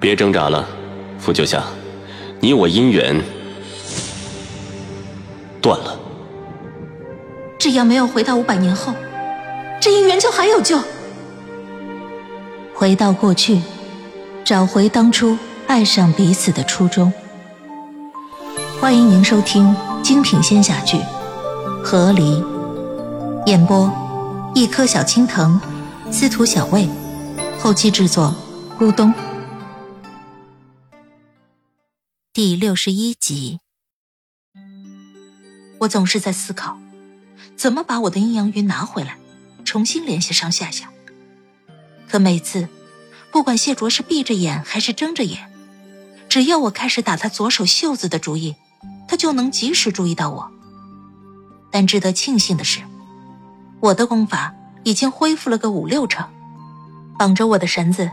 别挣扎了，傅九夏，你我姻缘断了。只要没有回到五百年后，这姻缘就还有救。回到过去，找回当初爱上彼此的初衷。欢迎您收听精品仙侠剧《和离》，演播：一颗小青藤，司徒小魏，后期制作：咕咚。第六十一集，我总是在思考，怎么把我的阴阳鱼拿回来，重新联系上夏夏。可每次，不管谢卓是闭着眼还是睁着眼，只要我开始打他左手袖子的主意，他就能及时注意到我。但值得庆幸的是，我的功法已经恢复了个五六成，绑着我的绳子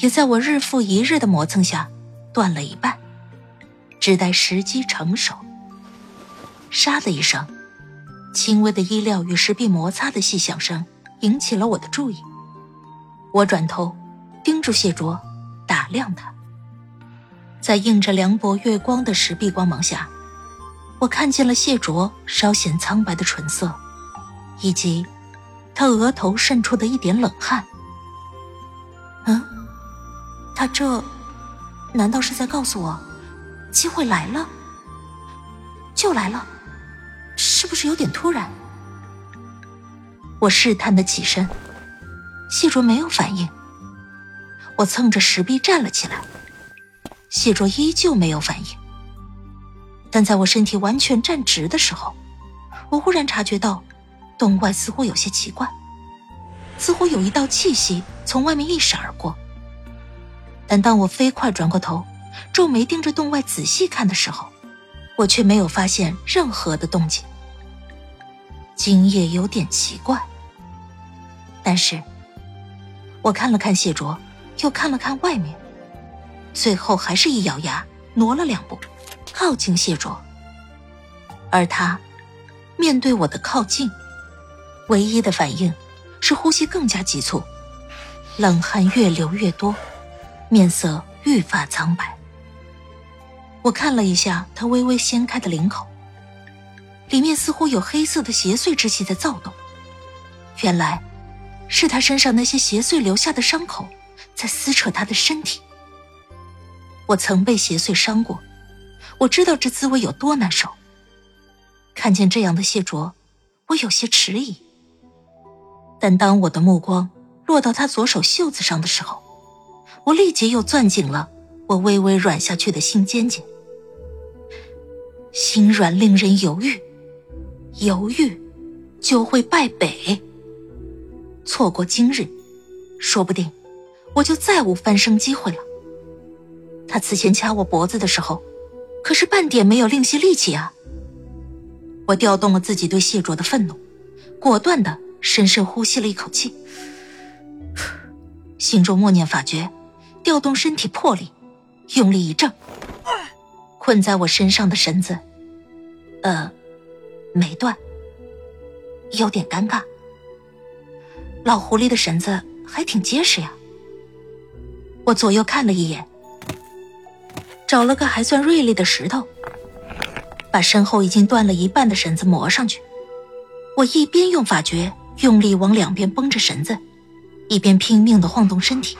也在我日复一日的磨蹭下断了一半。只待时机成熟。沙的一声，轻微的衣料与石壁摩擦的细响声引起了我的注意。我转头，盯住谢卓，打量他。在映着凉薄月光的石壁光芒下，我看见了谢卓稍显苍白的唇色，以及他额头渗出的一点冷汗。嗯，他这，难道是在告诉我？机会来了，就来了，是不是有点突然？我试探的起身，谢卓没有反应。我蹭着石壁站了起来，谢卓依旧没有反应。但在我身体完全站直的时候，我忽然察觉到，洞外似乎有些奇怪，似乎有一道气息从外面一闪而过。但当我飞快转过头，皱眉盯着洞外仔细看的时候，我却没有发现任何的动静。今夜有点奇怪。但是，我看了看谢卓，又看了看外面，最后还是一咬牙，挪了两步，靠近谢卓。而他，面对我的靠近，唯一的反应是呼吸更加急促，冷汗越流越多，面色愈发苍白。我看了一下他微微掀开的领口，里面似乎有黑色的邪祟之气在躁动。原来，是他身上那些邪祟留下的伤口在撕扯他的身体。我曾被邪祟伤过，我知道这滋味有多难受。看见这样的谢卓，我有些迟疑。但当我的目光落到他左手袖子上的时候，我立即又攥紧了我微微软下去的心尖尖。心软令人犹豫，犹豫就会败北。错过今日，说不定我就再无翻身机会了。他此前掐我脖子的时候，可是半点没有吝惜力气啊。我调动了自己对谢卓的愤怒，果断的深深呼吸了一口气，心中默念法诀，调动身体魄力，用力一挣。困在我身上的绳子，呃，没断，有点尴尬。老狐狸的绳子还挺结实呀。我左右看了一眼，找了个还算锐利的石头，把身后已经断了一半的绳子磨上去。我一边用法诀用力往两边绷着绳子，一边拼命的晃动身体，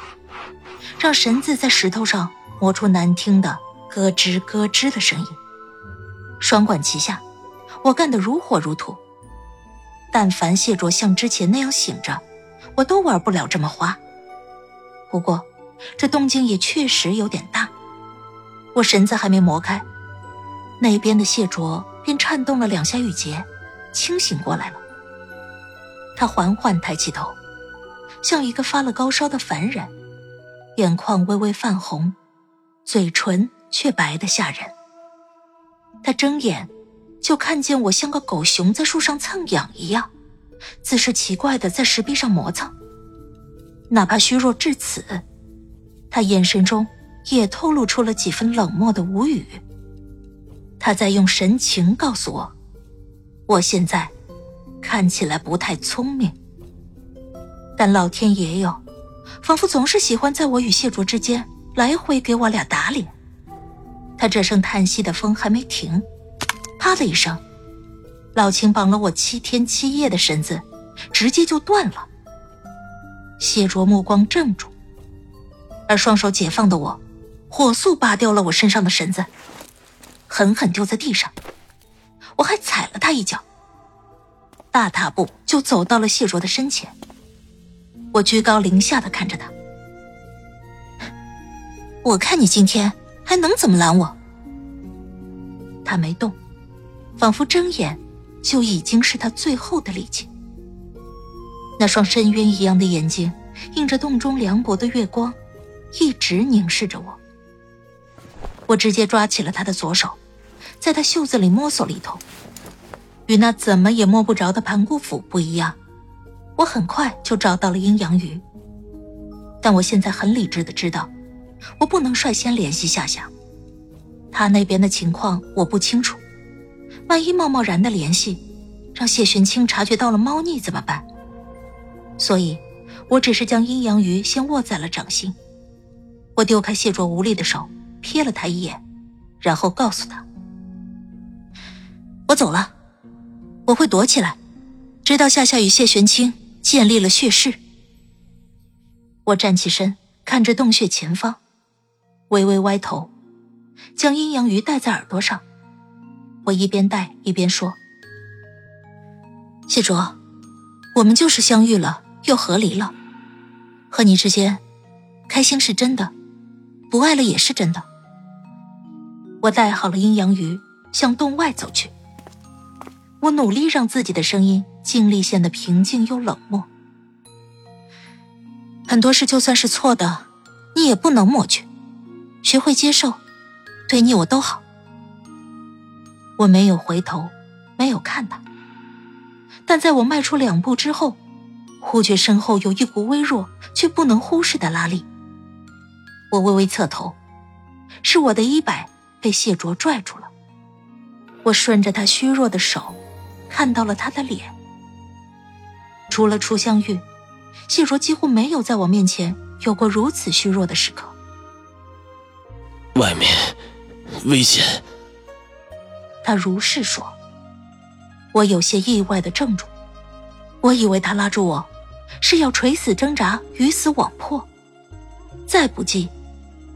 让绳子在石头上磨出难听的。咯吱咯吱的声音，双管齐下，我干得如火如荼。但凡谢卓像之前那样醒着，我都玩不了这么花。不过，这动静也确实有点大。我绳子还没磨开，那边的谢卓便颤动了两下玉结，清醒过来了。他缓缓抬起头，像一个发了高烧的凡人，眼眶微微泛红，嘴唇。却白得吓人。他睁眼，就看见我像个狗熊在树上蹭痒一样，姿势奇怪的在石壁上磨蹭。哪怕虚弱至此，他眼神中也透露出了几分冷漠的无语。他在用神情告诉我，我现在看起来不太聪明，但老天爷哟，仿佛总是喜欢在我与谢卓之间来回给我俩打脸。他这声叹息的风还没停，啪的一声，老秦绑了我七天七夜的绳子直接就断了。谢卓目光怔住，而双手解放的我，火速拔掉了我身上的绳子，狠狠丢在地上。我还踩了他一脚，大踏步就走到了谢卓的身前。我居高临下的看着他，我看你今天。还能怎么拦我？他没动，仿佛睁眼就已经是他最后的力气。那双深渊一样的眼睛，映着洞中凉薄的月光，一直凝视着我。我直接抓起了他的左手，在他袖子里摸索了一通。与那怎么也摸不着的盘古斧不一样，我很快就找到了阴阳鱼。但我现在很理智的知道。我不能率先联系夏夏，他那边的情况我不清楚，万一贸贸然的联系，让谢玄清察觉到了猫腻怎么办？所以，我只是将阴阳鱼先握在了掌心。我丢开谢卓无力的手，瞥了他一眼，然后告诉他：“我走了，我会躲起来，直到夏夏与谢玄清建立了血誓。”我站起身，看着洞穴前方。微微歪头，将阴阳鱼戴在耳朵上。我一边戴一边说：“谢卓，我们就是相遇了又和离了。和你之间，开心是真的，不爱了也是真的。”我戴好了阴阳鱼，向洞外走去。我努力让自己的声音尽力显得平静又冷漠。很多事就算是错的，你也不能抹去。学会接受，对你我都好。我没有回头，没有看他，但在我迈出两步之后，忽觉身后有一股微弱却不能忽视的拉力。我微微侧头，是我的衣摆被谢卓拽住了。我顺着他虚弱的手，看到了他的脸。除了初相遇，谢卓几乎没有在我面前有过如此虚弱的时刻。外面危险，他如是说。我有些意外的怔住，我以为他拉住我，是要垂死挣扎、鱼死网破，再不济，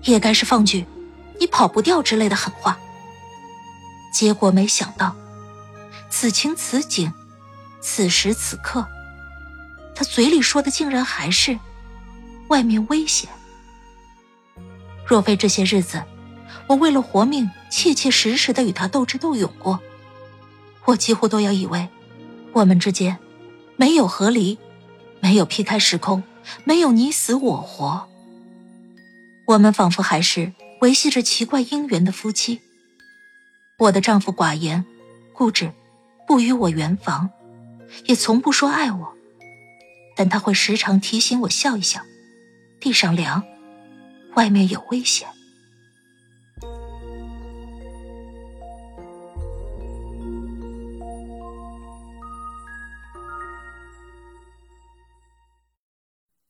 也该是放句“你跑不掉”之类的狠话。结果没想到，此情此景，此时此刻，他嘴里说的竟然还是“外面危险”。若非这些日子，我为了活命，切切实实的与他斗智斗勇过，我几乎都要以为，我们之间没有和离，没有劈开时空，没有你死我活。我们仿佛还是维系着奇怪姻缘的夫妻。我的丈夫寡言、固执，不与我圆房，也从不说爱我，但他会时常提醒我笑一笑，地上凉，外面有危险。